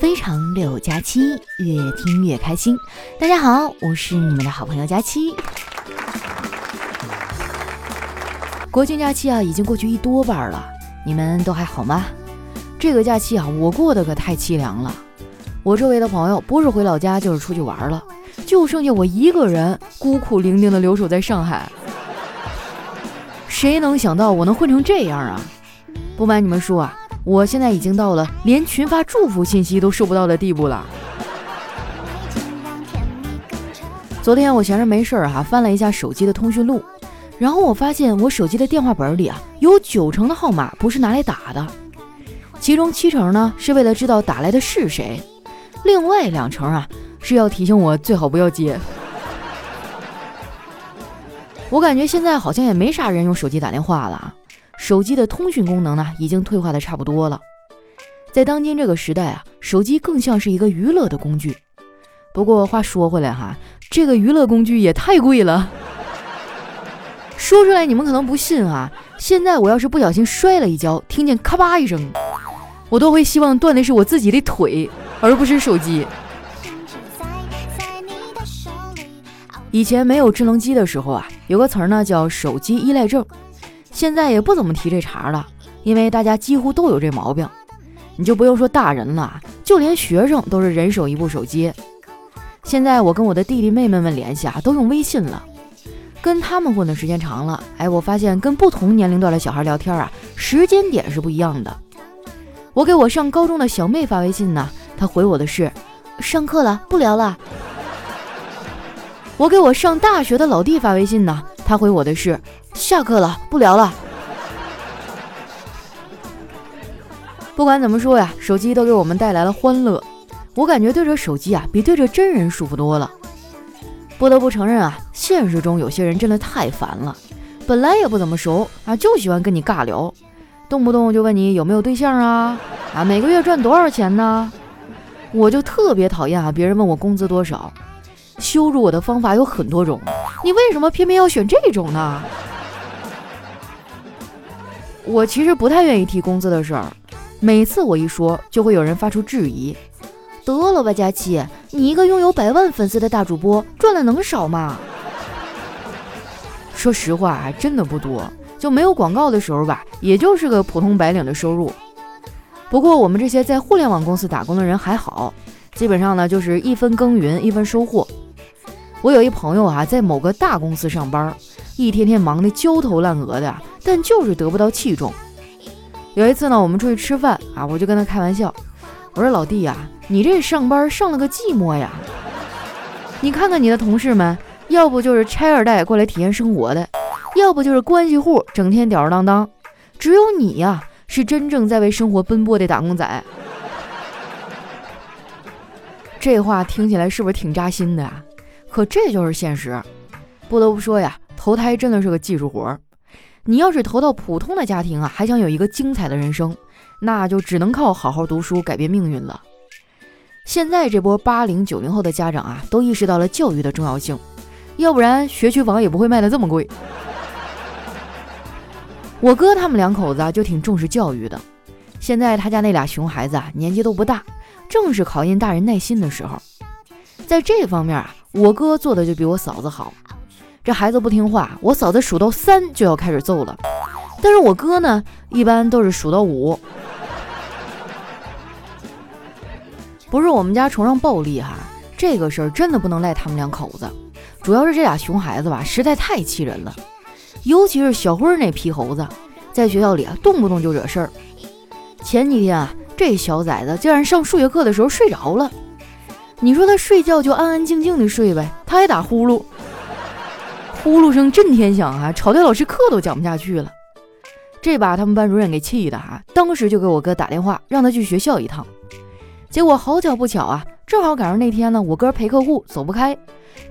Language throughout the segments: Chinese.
非常六加七，越听越开心。大家好，我是你们的好朋友佳期。国庆假期啊，已经过去一多半了，你们都还好吗？这个假期啊，我过得可太凄凉了。我周围的朋友不是回老家，就是出去玩了，就剩下我一个人孤苦伶仃的留守在上海。谁能想到我能混成这样啊？不瞒你们说啊。我现在已经到了连群发祝福信息都收不到的地步了。昨天我闲着没事儿哈，翻了一下手机的通讯录，然后我发现我手机的电话本里啊，有九成的号码不是拿来打的，其中七成呢是为了知道打来的是谁，另外两成啊是要提醒我最好不要接。我感觉现在好像也没啥人用手机打电话了。手机的通讯功能呢，已经退化的差不多了。在当今这个时代啊，手机更像是一个娱乐的工具。不过话说回来哈，这个娱乐工具也太贵了。说出来你们可能不信啊，现在我要是不小心摔了一跤，听见咔吧一声，我都会希望断的是我自己的腿，而不是手机。以前没有智能机的时候啊，有个词儿呢叫手机依赖症。现在也不怎么提这茬了，因为大家几乎都有这毛病。你就不用说大人了，就连学生都是人手一部手机。现在我跟我的弟弟妹妹们联系啊，都用微信了。跟他们混的时间长了，哎，我发现跟不同年龄段的小孩聊天啊，时间点是不一样的。我给我上高中的小妹发微信呢，她回我的是“上课了，不聊了”。我给我上大学的老弟发微信呢，他回我的是。下课了，不聊了。不管怎么说呀，手机都给我们带来了欢乐。我感觉对着手机啊，比对着真人舒服多了。不得不承认啊，现实中有些人真的太烦了。本来也不怎么熟啊，就喜欢跟你尬聊，动不动就问你有没有对象啊，啊，每个月赚多少钱呢？我就特别讨厌啊，别人问我工资多少。羞辱我的方法有很多种，你为什么偏偏要选这种呢？我其实不太愿意提工资的事儿，每次我一说，就会有人发出质疑。得了吧，佳琪，你一个拥有百万粉丝的大主播，赚的能少吗？说实话，还真的不多。就没有广告的时候吧，也就是个普通白领的收入。不过我们这些在互联网公司打工的人还好，基本上呢就是一分耕耘一分收获。我有一朋友啊，在某个大公司上班。一天天忙得焦头烂额的，但就是得不到器重。有一次呢，我们出去吃饭啊，我就跟他开玩笑，我说：“老弟呀，你这上班上了个寂寞呀！你看看你的同事们，要不就是拆二代过来体验生活的，要不就是关系户，整天吊儿郎当，只有你呀，是真正在为生活奔波的打工仔。” 这话听起来是不是挺扎心的啊？可这就是现实，不得不说呀。投胎真的是个技术活儿，你要是投到普通的家庭啊，还想有一个精彩的人生，那就只能靠好好读书改变命运了。现在这波八零九零后的家长啊，都意识到了教育的重要性，要不然学区房也不会卖的这么贵。我哥他们两口子啊，就挺重视教育的。现在他家那俩熊孩子啊，年纪都不大，正是考验大人耐心的时候。在这方面啊，我哥做的就比我嫂子好。这孩子不听话，我嫂子数到三就要开始揍了。但是我哥呢，一般都是数到五。不是我们家崇尚暴力哈，这个事儿真的不能赖他们两口子，主要是这俩熊孩子吧，实在太气人了。尤其是小辉那皮猴子，在学校里啊，动不动就惹事儿。前几天啊，这小崽子竟然上数学课的时候睡着了。你说他睡觉就安安静静的睡呗，他还打呼噜。呼噜声震天响啊，吵得老师课都讲不下去了。这把他们班主任给气的哈，当时就给我哥打电话，让他去学校一趟。结果好巧不巧啊，正好赶上那天呢，我哥陪客户走不开，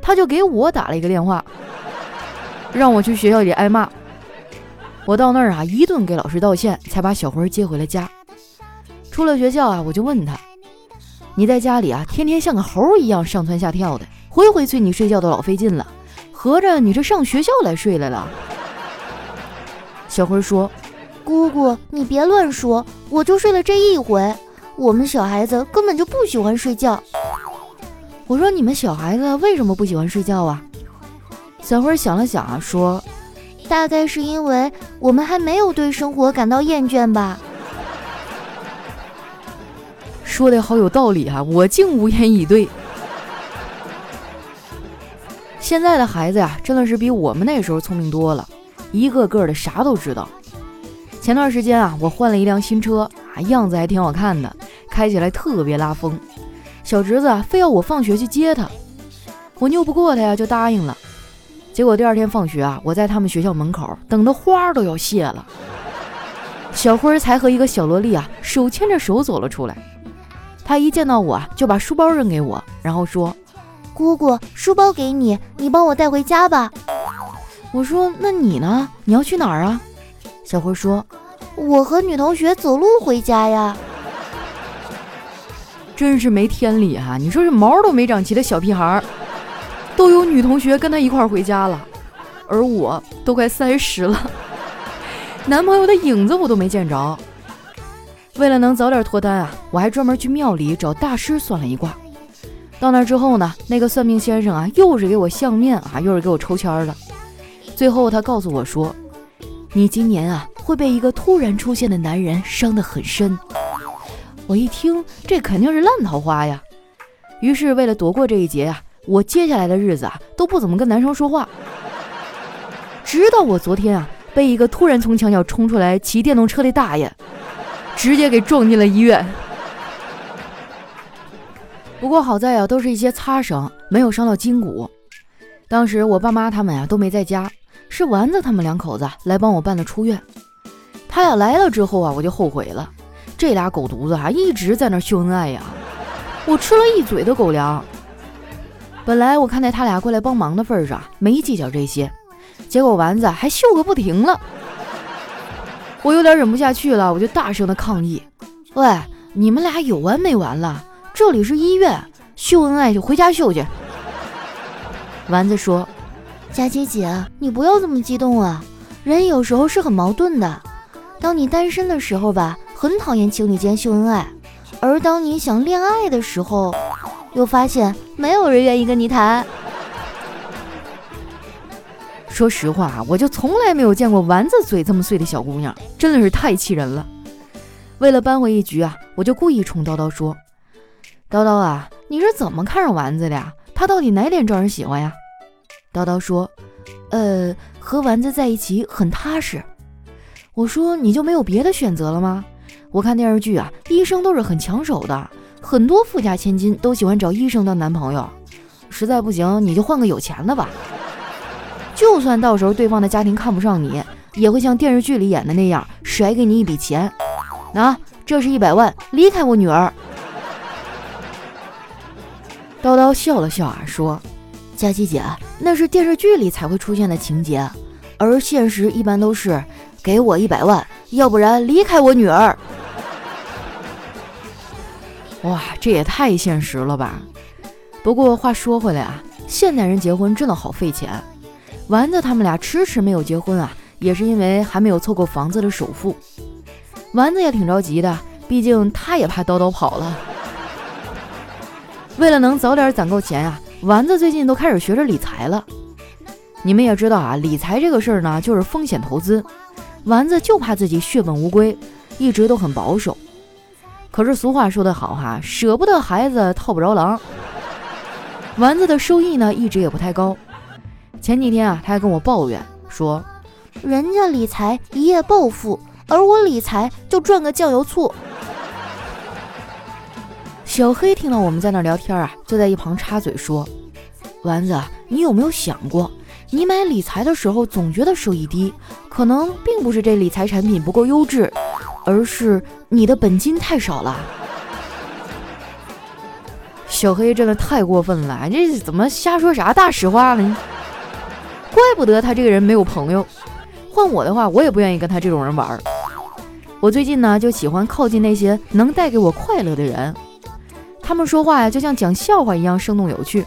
他就给我打了一个电话，让我去学校里挨骂。我到那儿啊，一顿给老师道歉，才把小辉接回了家。出了学校啊，我就问他：“你在家里啊，天天像个猴一样上蹿下跳的，回回催你睡觉都老费劲了。”合着你这上学校来睡来了？小辉说：“姑姑，你别乱说，我就睡了这一回。我们小孩子根本就不喜欢睡觉。我说你们小孩子为什么不喜欢睡觉啊？小辉想了想啊，说，大概是因为我们还没有对生活感到厌倦吧。说的好有道理哈，我竟无言以对。现在的孩子呀，真的是比我们那时候聪明多了，一个个的啥都知道。前段时间啊，我换了一辆新车啊，样子还挺好看的，开起来特别拉风。小侄子，非要我放学去接他，我拗不过他呀，就答应了。结果第二天放学啊，我在他们学校门口等的花都要谢了，小辉才和一个小萝莉啊手牵着手走了出来。他一见到我啊，就把书包扔给我，然后说：“姑姑，书包给你，你帮我带回家吧。”我说：“那你呢？你要去哪儿啊？”小辉说：“我和女同学走路回家呀。”真是没天理哈！你说这毛都没长齐的小屁孩儿，都有女同学跟他一块儿回家了，而我都快三十了，男朋友的影子我都没见着。为了能早点脱单啊，我还专门去庙里找大师算了一卦。到那之后呢，那个算命先生啊，又是给我相面啊，又是给我抽签的。最后他告诉我说：“你今年啊，会被一个突然出现的男人伤得很深。”我一听，这肯定是烂桃花呀。于是，为了躲过这一劫啊，我接下来的日子啊都不怎么跟男生说话。直到我昨天啊，被一个突然从墙角冲出来骑电动车的大爷，直接给撞进了医院。不过好在啊，都是一些擦伤，没有伤到筋骨。当时我爸妈他们呀都没在家，是丸子他们两口子来帮我办的出院。他俩来了之后啊，我就后悔了。这俩狗犊子啊，一直在那秀恩爱呀，我吃了一嘴的狗粮。本来我看在他俩过来帮忙的份上，没计较这些，结果丸子还秀个不停了。我有点忍不下去了，我就大声的抗议：“喂，你们俩有完没完了？这里是医院，秀恩爱就回家秀去。”丸子说：“佳琪姐，你不要这么激动啊，人有时候是很矛盾的。当你单身的时候吧。”很讨厌情侣间秀恩爱，而当你想恋爱的时候，又发现没有人愿意跟你谈。说实话啊，我就从来没有见过丸子嘴这么碎的小姑娘，真的是太气人了。为了扳回一局啊，我就故意冲叨叨说：“叨叨啊，你是怎么看上丸子的呀？他到底哪点招人喜欢呀？”叨叨说：“呃，和丸子在一起很踏实。”我说：“你就没有别的选择了吗？”我看电视剧啊，医生都是很抢手的，很多富家千金都喜欢找医生当男朋友。实在不行，你就换个有钱的吧。就算到时候对方的家庭看不上你，也会像电视剧里演的那样甩给你一笔钱。那这是一百万，离开我女儿。叨叨笑了笑啊，说：“佳琪姐，那是电视剧里才会出现的情节，而现实一般都是给我一百万，要不然离开我女儿。”哇，这也太现实了吧！不过话说回来啊，现代人结婚真的好费钱。丸子他们俩迟迟没有结婚啊，也是因为还没有凑够房子的首付。丸子也挺着急的，毕竟他也怕叨叨跑了。为了能早点攒够钱啊，丸子最近都开始学着理财了。你们也知道啊，理财这个事儿呢，就是风险投资。丸子就怕自己血本无归，一直都很保守。可是俗话说得好哈，舍不得孩子套不着狼。丸子的收益呢，一直也不太高。前几天啊，他还跟我抱怨说，人家理财一夜暴富，而我理财就赚个酱油醋。小黑听到我们在那聊天啊，就在一旁插嘴说：“丸子，你有没有想过，你买理财的时候总觉得收益低，可能并不是这理财产品不够优质。”而是你的本金太少了，小黑真的太过分了，这怎么瞎说啥大实话呢？怪不得他这个人没有朋友，换我的话，我也不愿意跟他这种人玩。我最近呢，就喜欢靠近那些能带给我快乐的人，他们说话呀，就像讲笑话一样生动有趣。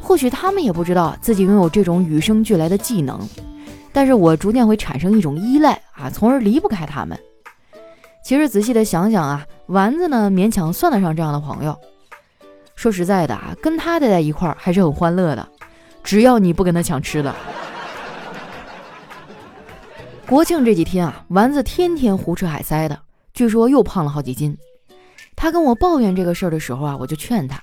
或许他们也不知道自己拥有这种与生俱来的技能，但是我逐渐会产生一种依赖啊，从而离不开他们。其实仔细的想想啊，丸子呢勉强算得上这样的朋友。说实在的啊，跟他待在一块儿还是很欢乐的，只要你不跟他抢吃的。国庆这几天啊，丸子天天胡吃海塞的，据说又胖了好几斤。他跟我抱怨这个事儿的时候啊，我就劝他，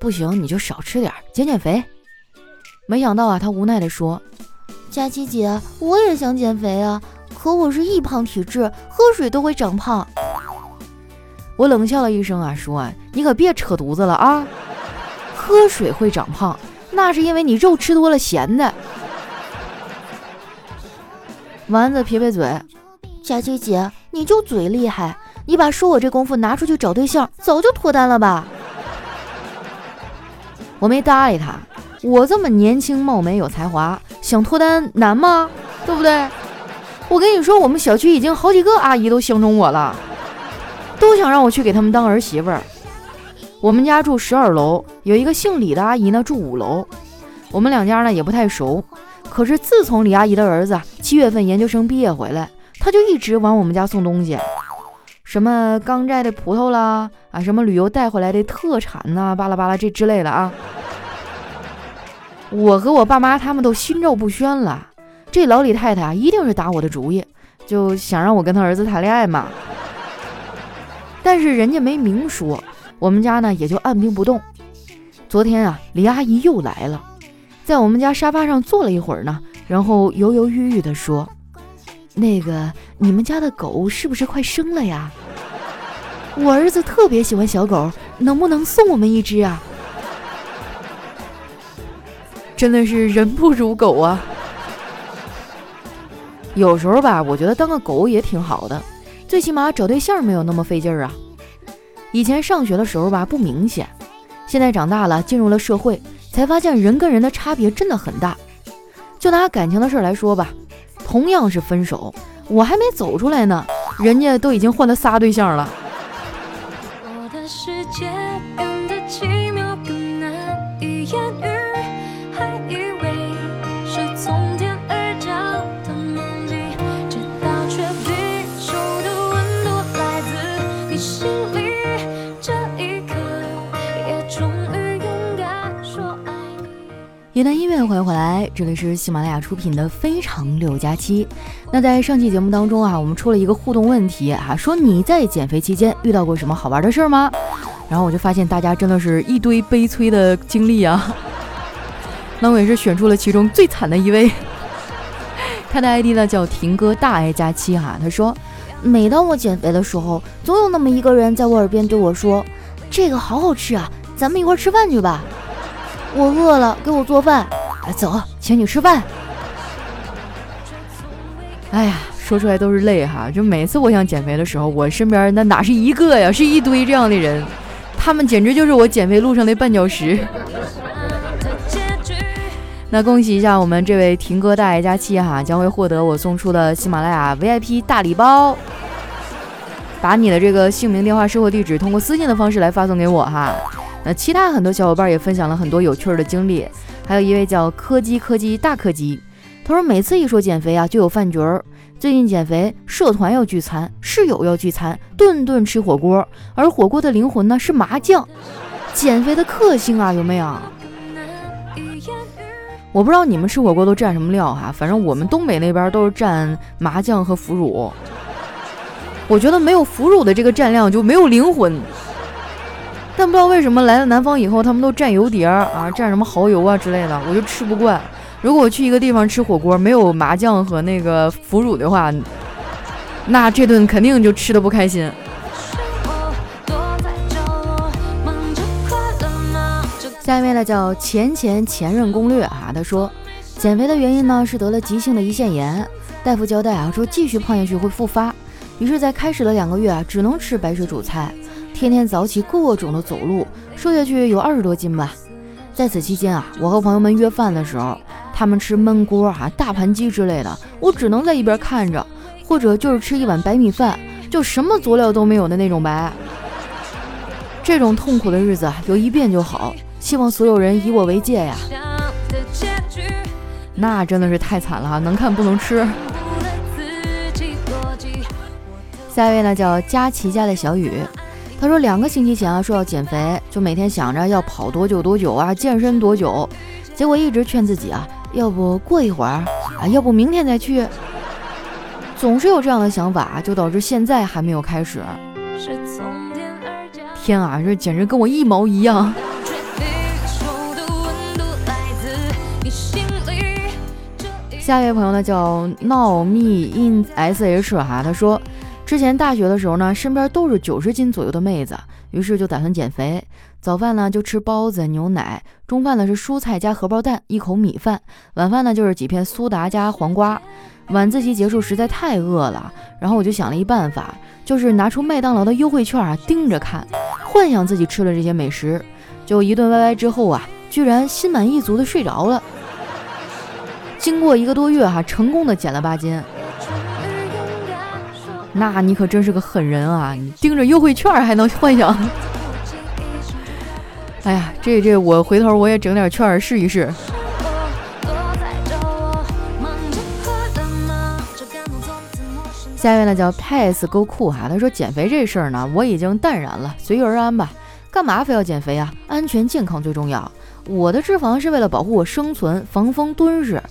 不行你就少吃点，减减肥。没想到啊，他无奈地说：“佳琪姐，我也想减肥啊，可我是易胖体质，喝水都会长胖。”我冷笑了一声啊，说：“，你可别扯犊子了啊！喝水会长胖，那是因为你肉吃多了咸的。”丸子撇撇嘴：“佳琪姐，你就嘴厉害，你把说我这功夫拿出去找对象，早就脱单了吧？”我没搭理他。我这么年轻貌美有才华，想脱单难吗？对不对？我跟你说，我们小区已经好几个阿姨都相中我了，都想让我去给他们当儿媳妇儿。我们家住十二楼，有一个姓李的阿姨呢住五楼，我们两家呢也不太熟。可是自从李阿姨的儿子七月份研究生毕业回来，他就一直往我们家送东西，什么刚摘的葡萄啦，啊，什么旅游带回来的特产呐，巴拉巴拉这之类的啊。我和我爸妈他们都心照不宣了，这老李太太啊，一定是打我的主意，就想让我跟他儿子谈恋爱嘛。但是人家没明说，我们家呢也就按兵不动。昨天啊，李阿姨又来了，在我们家沙发上坐了一会儿呢，然后犹犹豫豫地说：“那个，你们家的狗是不是快生了呀？我儿子特别喜欢小狗，能不能送我们一只啊？”真的是人不如狗啊！有时候吧，我觉得当个狗也挺好的，最起码找对象没有那么费劲儿啊。以前上学的时候吧，不明显，现在长大了，进入了社会，才发现人跟人的差别真的很大。就拿感情的事来说吧，同样是分手，我还没走出来呢，人家都已经换了仨对象了。一段音乐，欢迎回来，这里是喜马拉雅出品的《非常六加七》。那在上期节目当中啊，我们出了一个互动问题啊，说你在减肥期间遇到过什么好玩的事儿吗？然后我就发现大家真的是一堆悲催的经历啊。那我也是选出了其中最惨的一位，他的 ID 呢叫婷哥大爱加七哈，他说，每当我减肥的时候，总有那么一个人在我耳边对我说：“这个好好吃啊，咱们一块吃饭去吧。”我饿了，给我做饭。来，走，请你吃饭。哎呀，说出来都是泪哈！就每次我想减肥的时候，我身边那哪是一个呀，是一堆这样的人，他们简直就是我减肥路上的绊脚石。那恭喜一下我们这位婷哥大爷佳期哈，将会获得我送出的喜马拉雅 VIP 大礼包。把你的这个姓名、电话、收货地址通过私信的方式来发送给我哈。那其他很多小伙伴也分享了很多有趣的经历，还有一位叫柯基柯基大柯基，他说每次一说减肥啊，就有饭局儿。最近减肥，社团要聚餐，室友要聚餐，顿顿吃火锅，而火锅的灵魂呢是麻将。减肥的克星啊，有没有？我不知道你们吃火锅都蘸什么料哈，反正我们东北那边都是蘸麻酱和腐乳。我觉得没有腐乳的这个蘸料就没有灵魂。但不知道为什么来了南方以后，他们都蘸油碟儿啊，蘸什么蚝油啊之类的，我就吃不惯。如果我去一个地方吃火锅，没有麻酱和那个腐乳的话，那这顿肯定就吃的不开心。下面呢叫前前前任攻略啊，他说减肥的原因呢是得了急性的胰腺炎，大夫交代啊说继续胖下去会复发，于是，在开始了两个月啊，只能吃白水煮菜。天天早起，各种的走路，瘦下去有二十多斤吧。在此期间啊，我和朋友们约饭的时候，他们吃焖锅啊、大盘鸡之类的，我只能在一边看着，或者就是吃一碗白米饭，就什么佐料都没有的那种白。这种痛苦的日子有一遍就好，希望所有人以我为戒呀。那真的是太惨了哈，能看不能吃。下一位呢叫佳琪家的小雨。他说两个星期前啊说要减肥，就每天想着要跑多久多久啊，健身多久，结果一直劝自己啊，要不过一会儿啊，要不明天再去，总是有这样的想法，就导致现在还没有开始。天啊，这简直跟我一毛一样。下一位朋友呢叫闹蜜 in sh 哈，他说。之前大学的时候呢，身边都是九十斤左右的妹子，于是就打算减肥。早饭呢就吃包子、牛奶，中饭呢是蔬菜加荷包蛋，一口米饭。晚饭呢就是几片苏打加黄瓜。晚自习结束，实在太饿了，然后我就想了一办法，就是拿出麦当劳的优惠券啊，盯着看，幻想自己吃了这些美食。就一顿歪歪之后啊，居然心满意足的睡着了。经过一个多月哈，成功的减了八斤。那你可真是个狠人啊！你盯着优惠券还能幻想？哎呀，这这我回头我也整点券试一试。下一位呢叫 Pass Go 酷哈，他说减肥这事儿呢我已经淡然了，随遇而安吧。干嘛非要减肥啊？安全健康最重要。我的脂肪是为了保护我生存，防风蹲实。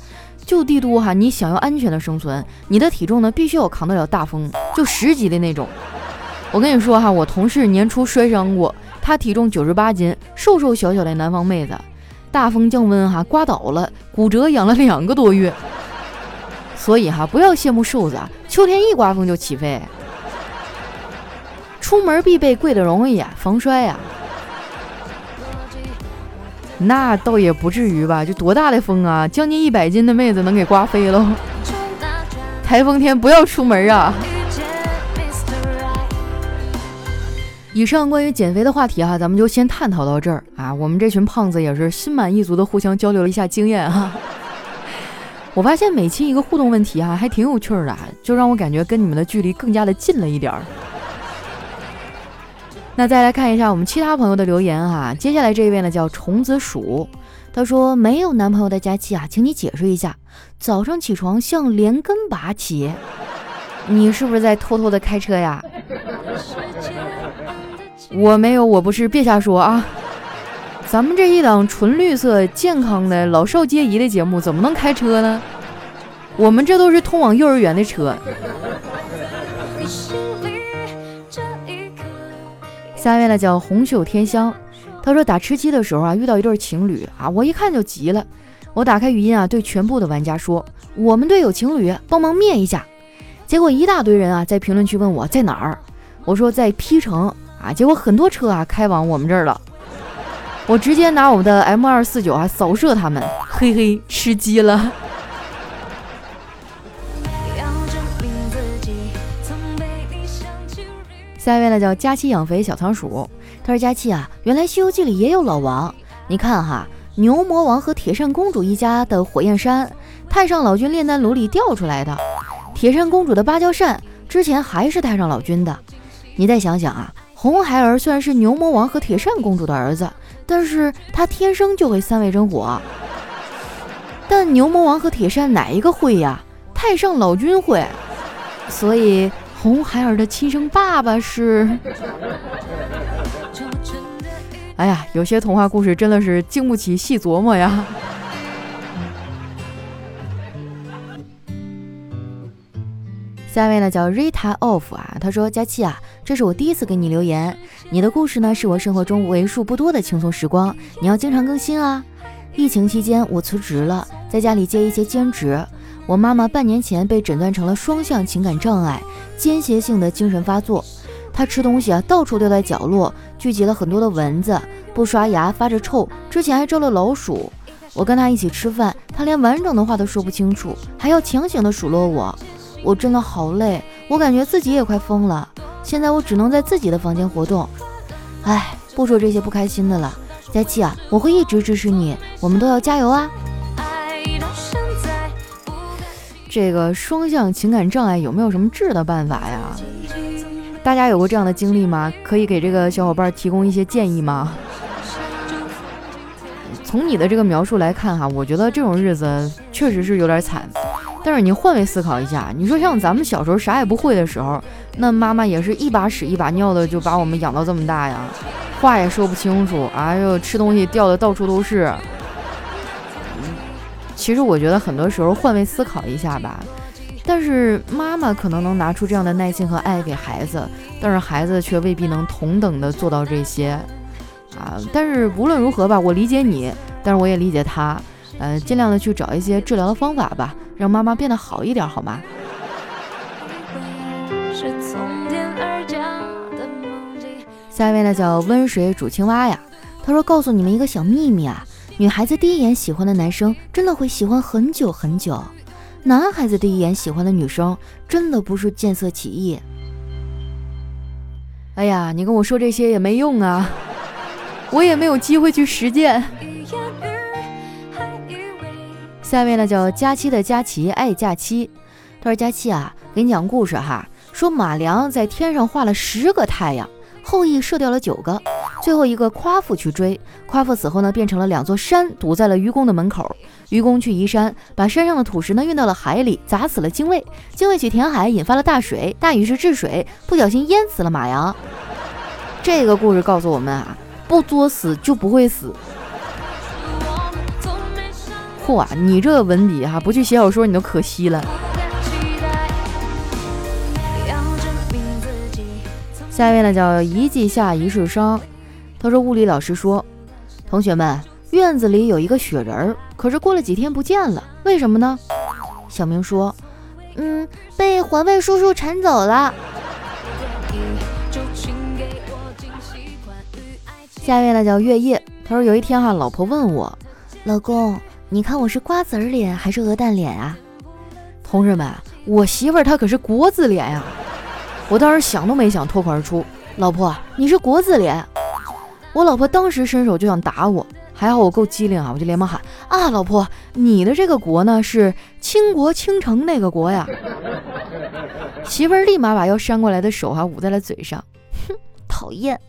就帝都哈，你想要安全的生存，你的体重呢必须要扛得了大风，就十级的那种。我跟你说哈，我同事年初摔伤过，他体重九十八斤，瘦瘦小小的南方妹子，大风降温哈，刮倒了，骨折养了两个多月。所以哈，不要羡慕瘦子啊，秋天一刮风就起飞。出门必备贵的容易，防摔呀。那倒也不至于吧，就多大的风啊，将近一百斤的妹子能给刮飞喽。台风天不要出门啊！以上关于减肥的话题哈，咱们就先探讨到这儿啊。我们这群胖子也是心满意足的互相交流了一下经验哈。我发现每期一个互动问题哈，还挺有趣的，就让我感觉跟你们的距离更加的近了一点儿。那再来看一下我们其他朋友的留言哈，接下来这一位呢叫虫子鼠，他说没有男朋友的佳期啊，请你解释一下，早上起床像连根拔起，你是不是在偷偷的开车呀？我没有，我不是，别瞎说啊！咱们这一档纯绿色、健康的老少皆宜的节目，怎么能开车呢？我们这都是通往幼儿园的车。下一位呢叫红袖添香，他说打吃鸡的时候啊，遇到一对情侣啊，我一看就急了，我打开语音啊，对全部的玩家说，我们队有情侣，帮忙灭一下。结果一大堆人啊在评论区问我在哪儿，我说在 P 城啊，结果很多车啊开往我们这儿了，我直接拿我们的 M 二四九啊扫射他们，嘿嘿，吃鸡了。下一位呢叫佳期养肥小仓鼠，他说佳期啊，原来《西游记》里也有老王，你看哈，牛魔王和铁扇公主一家的火焰山，太上老君炼丹炉里掉出来的，铁扇公主的芭蕉扇之前还是太上老君的，你再想想啊，红孩儿虽然是牛魔王和铁扇公主的儿子，但是他天生就会三味真火，但牛魔王和铁扇哪一个会呀？太上老君会，所以。红孩儿的亲生爸爸是，哎呀，有些童话故事真的是经不起细琢磨呀。下一位呢叫 Rita Off 啊，他说：佳期啊，这是我第一次给你留言，你的故事呢是我生活中为数不多的轻松时光，你要经常更新啊。疫情期间我辞职了，在家里接一些兼职。我妈妈半年前被诊断成了双向情感障碍，间歇性的精神发作。她吃东西啊，到处掉在角落，聚集了很多的蚊子，不刷牙发着臭，之前还招了老鼠。我跟她一起吃饭，她连完整的话都说不清楚，还要强行的数落我。我真的好累，我感觉自己也快疯了。现在我只能在自己的房间活动。唉，不说这些不开心的了，佳琪啊，我会一直支持你，我们都要加油啊！这个双向情感障碍有没有什么治的办法呀？大家有过这样的经历吗？可以给这个小伙伴提供一些建议吗？从你的这个描述来看哈，我觉得这种日子确实是有点惨。但是你换位思考一下，你说像咱们小时候啥也不会的时候，那妈妈也是一把屎一把尿的就把我们养到这么大呀，话也说不清楚，哎呦，吃东西掉的到处都是。其实我觉得很多时候换位思考一下吧，但是妈妈可能能拿出这样的耐心和爱给孩子，但是孩子却未必能同等的做到这些啊。但是无论如何吧，我理解你，但是我也理解他。呃，尽量的去找一些治疗的方法吧，让妈妈变得好一点，好吗？下一位呢叫温水煮青蛙呀，他说告诉你们一个小秘密啊，女孩子第一眼喜欢的男生真的会喜欢很久很久，男孩子第一眼喜欢的女生真的不是见色起意。哎呀，你跟我说这些也没用啊，我也没有机会去实践。下面呢叫佳期的佳琪爱假期，他说佳期啊，给你讲故事哈。说马良在天上画了十个太阳，后羿射掉了九个，最后一个夸父去追，夸父死后呢，变成了两座山堵在了愚公的门口。愚公去移山，把山上的土石呢运到了海里，砸死了精卫。精卫去填海，引发了大水，大禹是治水，不小心淹死了马良。这个故事告诉我们啊，不作死就不会死。嚯，你这个文笔哈，不去写小说你都可惜了。下一位呢叫一季下一世生，他说物理老师说，同学们院子里有一个雪人儿，可是过了几天不见了，为什么呢？小明说，嗯，被环卫叔叔铲走了。下一位呢叫月夜，他说有一天哈，老婆问我，老公。你看我是瓜子脸还是鹅蛋脸啊？同志们，我媳妇儿她可是国字脸呀！我当时想都没想，脱口而出：“老婆，你是国字脸。”我老婆当时伸手就想打我，还好我够机灵啊，我就连忙喊：“啊，老婆，你的这个国呢是倾国倾城那个国呀！”媳妇儿立马把要扇过来的手哈捂在了嘴上，哼，讨厌！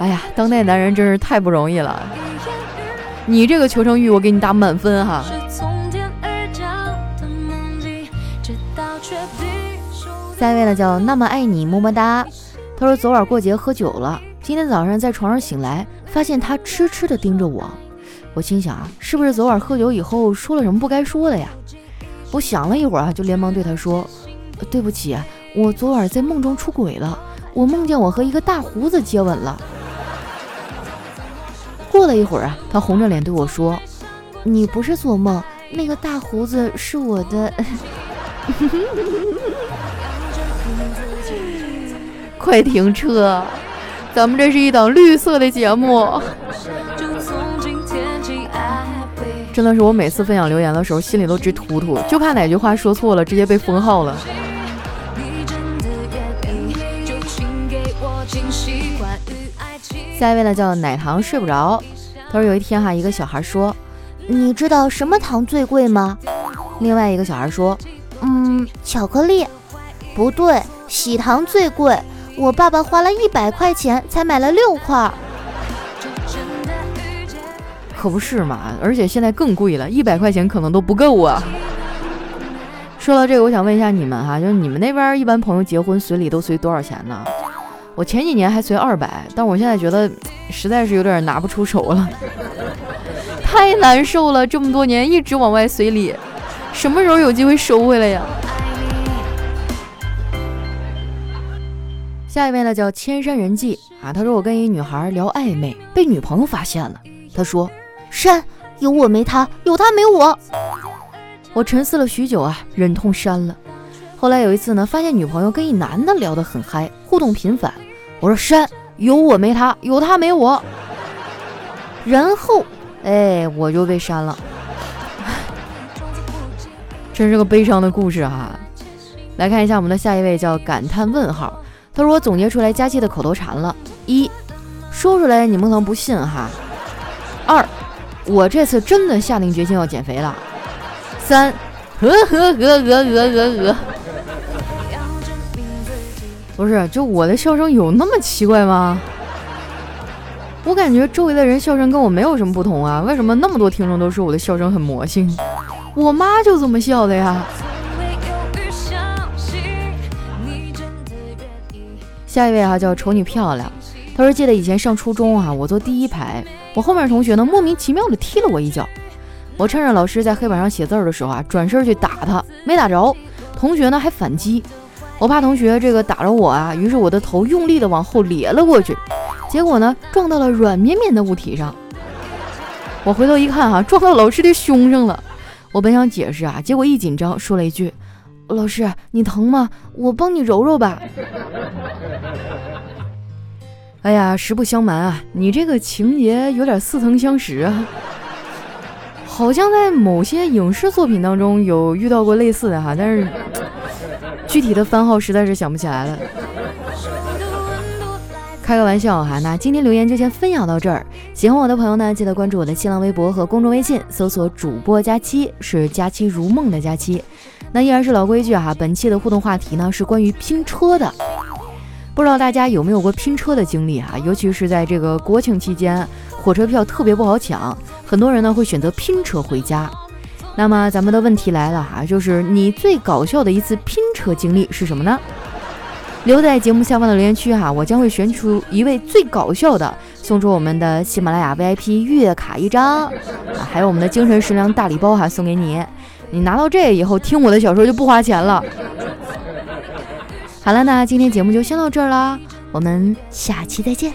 哎呀，当代男人真是太不容易了。你这个求生欲，我给你打满分哈。下一位呢，叫那么爱你么么哒。他说昨晚过节喝酒了，今天早上在床上醒来，发现他痴痴的盯着我。我心想啊，是不是昨晚喝酒以后说了什么不该说的呀？我想了一会儿啊，就连忙对他说：“对不起，我昨晚在梦中出轨了，我梦见我和一个大胡子接吻了。”过了一会儿啊，他红着脸对我说：“你不是做梦，那个大胡子是我的。”快停车！咱们这是一档绿色的节目。真的是我每次分享留言的时候，心里都直突突，就怕哪句话说错了，直接被封号了。下一位呢叫奶糖睡不着，他说有一天哈，一个小孩说，你知道什么糖最贵吗？另外一个小孩说，嗯，巧克力。不对，喜糖最贵，我爸爸花了一百块钱才买了六块。可不是嘛，而且现在更贵了，一百块钱可能都不够啊。说到这个，我想问一下你们哈，就是你们那边一般朋友结婚随礼都随多少钱呢？我前几年还随二百，但我现在觉得实在是有点拿不出手了，太难受了。这么多年一直往外随礼，什么时候有机会收回来呀？下一位呢叫千山人迹啊，他说我跟一女孩聊暧昧，被女朋友发现了。他说删，有我没他，有他没我。我沉思了许久啊，忍痛删了。后来有一次呢，发现女朋友跟一男的聊得很嗨，互动频繁。我说删，有我没他，有他没我。然后，哎，我就被删了。真是个悲伤的故事哈。来看一下我们的下一位，叫感叹问号。他说我总结出来佳期的口头禅了：一，说出来你们可能不信哈；二，我这次真的下定决心要减肥了；三，呵呵呵呵呵呵呵。不是，就我的笑声有那么奇怪吗？我感觉周围的人笑声跟我没有什么不同啊，为什么那么多听众都说我的笑声很魔性？我妈就这么笑的呀。下一位哈叫丑女漂亮，他说记得以前上初中啊，我坐第一排，我后面同学呢莫名其妙的踢了我一脚，我趁着老师在黑板上写字的时候啊，转身去打他，没打着，同学呢还反击，我怕同学这个打着我啊，于是我的头用力的往后咧了过去，结果呢撞到了软绵绵的物体上，我回头一看哈，撞到老师的胸上了，我本想解释啊，结果一紧张说了一句。老师，你疼吗？我帮你揉揉吧。哎呀，实不相瞒啊，你这个情节有点似曾相识啊，好像在某些影视作品当中有遇到过类似的哈，但是具体的番号实在是想不起来了。开个玩笑哈，那今天留言就先分享到这儿。喜欢我的朋友呢，记得关注我的新浪微博和公众微信，搜索主播佳期，是佳期如梦的佳期。那依然是老规矩哈，本期的互动话题呢是关于拼车的，不知道大家有没有过拼车的经历哈？尤其是在这个国庆期间，火车票特别不好抢，很多人呢会选择拼车回家。那么咱们的问题来了哈，就是你最搞笑的一次拼车经历是什么呢？留在节目下方的留言区哈，我将会选出一位最搞笑的，送出我们的喜马拉雅 VIP 月卡一张，啊，还有我们的精神食粮大礼包哈，送给你。你拿到这以后，听我的小说就不花钱了。好了，那今天节目就先到这儿了，我们下期再见。